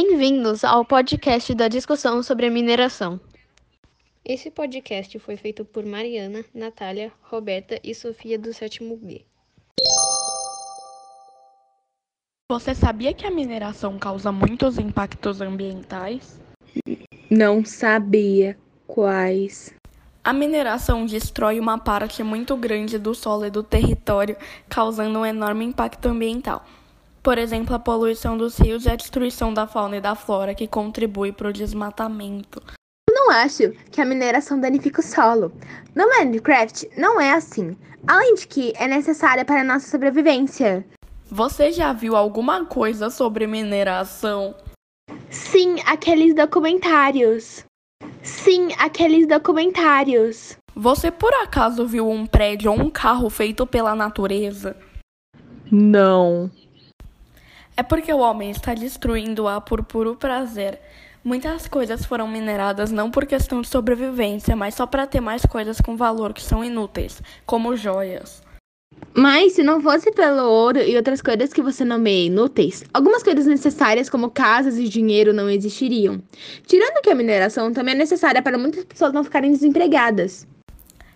Bem-vindos ao podcast da discussão sobre a mineração. Esse podcast foi feito por Mariana, Natália, Roberta e Sofia do sétimo B. Você sabia que a mineração causa muitos impactos ambientais? Não sabia quais. A mineração destrói uma parte muito grande do solo e do território, causando um enorme impacto ambiental. Por exemplo, a poluição dos rios e a destruição da fauna e da flora, que contribui para o desmatamento. Eu não acho que a mineração danifica o solo. No Minecraft, não é assim. Além de que é necessária para a nossa sobrevivência. Você já viu alguma coisa sobre mineração? Sim, aqueles documentários. Sim, aqueles documentários. Você por acaso viu um prédio ou um carro feito pela natureza? Não. É porque o homem está destruindo-a por puro prazer. Muitas coisas foram mineradas não por questão de sobrevivência, mas só para ter mais coisas com valor que são inúteis, como joias. Mas se não fosse pelo ouro e outras coisas que você nomeia inúteis, algumas coisas necessárias como casas e dinheiro não existiriam. Tirando que a mineração também é necessária para muitas pessoas não ficarem desempregadas.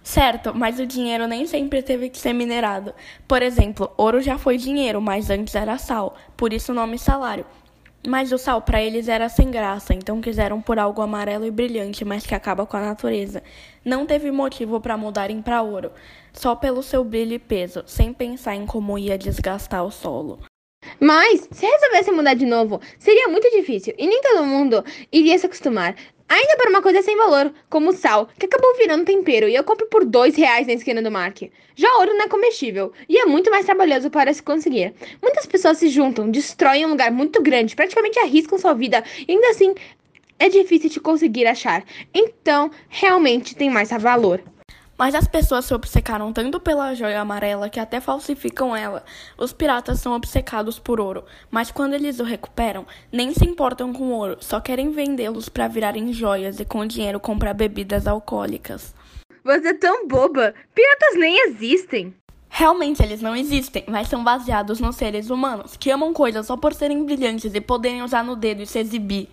Certo, mas o dinheiro nem sempre teve que ser minerado. Por exemplo, ouro já foi dinheiro, mas antes era sal, por isso o nome salário. Mas o sal para eles era sem graça, então quiseram por algo amarelo e brilhante, mas que acaba com a natureza. Não teve motivo para mudarem para ouro, só pelo seu brilho e peso, sem pensar em como ia desgastar o solo. Mas, se resolvesse mudar de novo, seria muito difícil e nem todo mundo iria se acostumar. Ainda para uma coisa sem valor, como o sal, que acabou virando tempero e eu compro por dois reais na esquina do Mark. Já ouro não é comestível e é muito mais trabalhoso para se conseguir. Muitas pessoas se juntam, destroem um lugar muito grande, praticamente arriscam sua vida e ainda assim é difícil de conseguir achar. Então, realmente tem mais valor. Mas as pessoas se obcecaram tanto pela joia amarela que até falsificam ela. Os piratas são obcecados por ouro, mas quando eles o recuperam, nem se importam com ouro, só querem vendê-los para virarem joias e com o dinheiro comprar bebidas alcoólicas. Você é tão boba! Piratas nem existem! Realmente eles não existem, mas são baseados nos seres humanos, que amam coisas só por serem brilhantes e poderem usar no dedo e se exibir.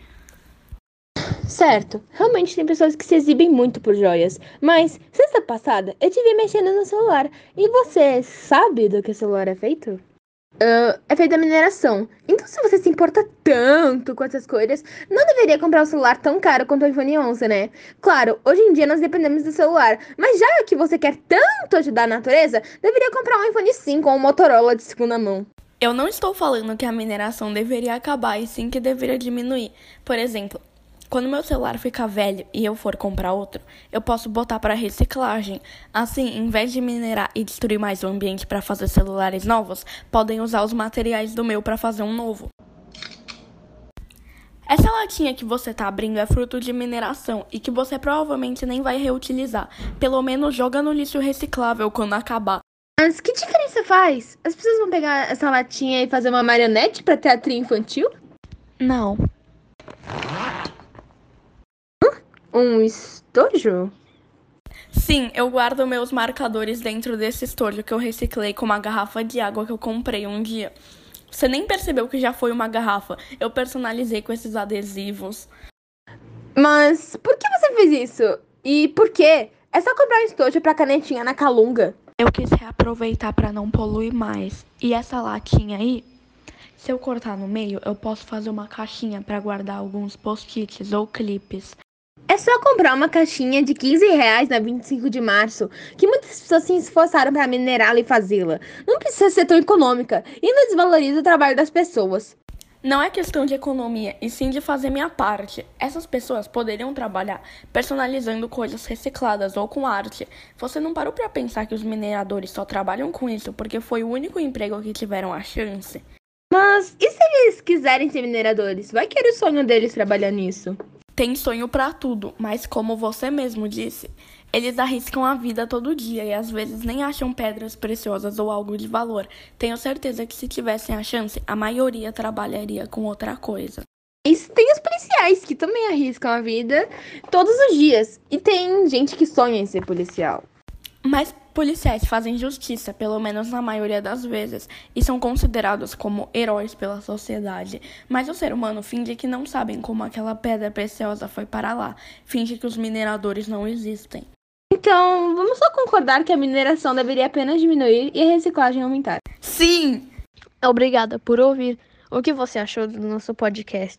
Certo, realmente tem pessoas que se exibem muito por joias, mas sexta passada eu te vi mexendo no celular e você sabe do que o celular é feito? Uh, é feito da mineração. Então, se você se importa tanto com essas coisas, não deveria comprar um celular tão caro quanto o iPhone 11, né? Claro, hoje em dia nós dependemos do celular, mas já que você quer tanto ajudar a natureza, deveria comprar um iPhone 5 ou um Motorola de segunda mão. Eu não estou falando que a mineração deveria acabar e sim que deveria diminuir. Por exemplo, quando meu celular ficar velho e eu for comprar outro, eu posso botar para reciclagem. Assim, em vez de minerar e destruir mais o ambiente para fazer celulares novos, podem usar os materiais do meu para fazer um novo. Essa latinha que você está abrindo é fruto de mineração e que você provavelmente nem vai reutilizar. Pelo menos joga no lixo reciclável quando acabar. Mas que diferença faz? As pessoas vão pegar essa latinha e fazer uma marionete para teatro infantil? Não. Um estojo? Sim, eu guardo meus marcadores dentro desse estojo que eu reciclei com uma garrafa de água que eu comprei um dia. Você nem percebeu que já foi uma garrafa. Eu personalizei com esses adesivos. Mas por que você fez isso? E por quê? É só comprar um estojo pra canetinha na calunga. Eu quis reaproveitar para não poluir mais. E essa latinha aí, se eu cortar no meio, eu posso fazer uma caixinha para guardar alguns post-its ou clipes. É só comprar uma caixinha de 15 reais na 25 de março, que muitas pessoas se esforçaram para minerá-la e fazê-la. Não precisa ser tão econômica e não desvaloriza o trabalho das pessoas. Não é questão de economia, e sim de fazer minha parte. Essas pessoas poderiam trabalhar personalizando coisas recicladas ou com arte. Você não parou para pensar que os mineradores só trabalham com isso porque foi o único emprego que tiveram a chance? Mas e se eles quiserem ser mineradores? Vai que era o sonho deles trabalhar nisso tem sonho para tudo, mas como você mesmo disse, eles arriscam a vida todo dia e às vezes nem acham pedras preciosas ou algo de valor. Tenho certeza que se tivessem a chance, a maioria trabalharia com outra coisa. E tem os policiais que também arriscam a vida todos os dias. E tem gente que sonha em ser policial. Mas policiais fazem justiça, pelo menos na maioria das vezes, e são considerados como heróis pela sociedade. Mas o ser humano finge que não sabem como aquela pedra preciosa foi para lá, finge que os mineradores não existem. Então, vamos só concordar que a mineração deveria apenas diminuir e a reciclagem aumentar. Sim! Obrigada por ouvir. O que você achou do nosso podcast?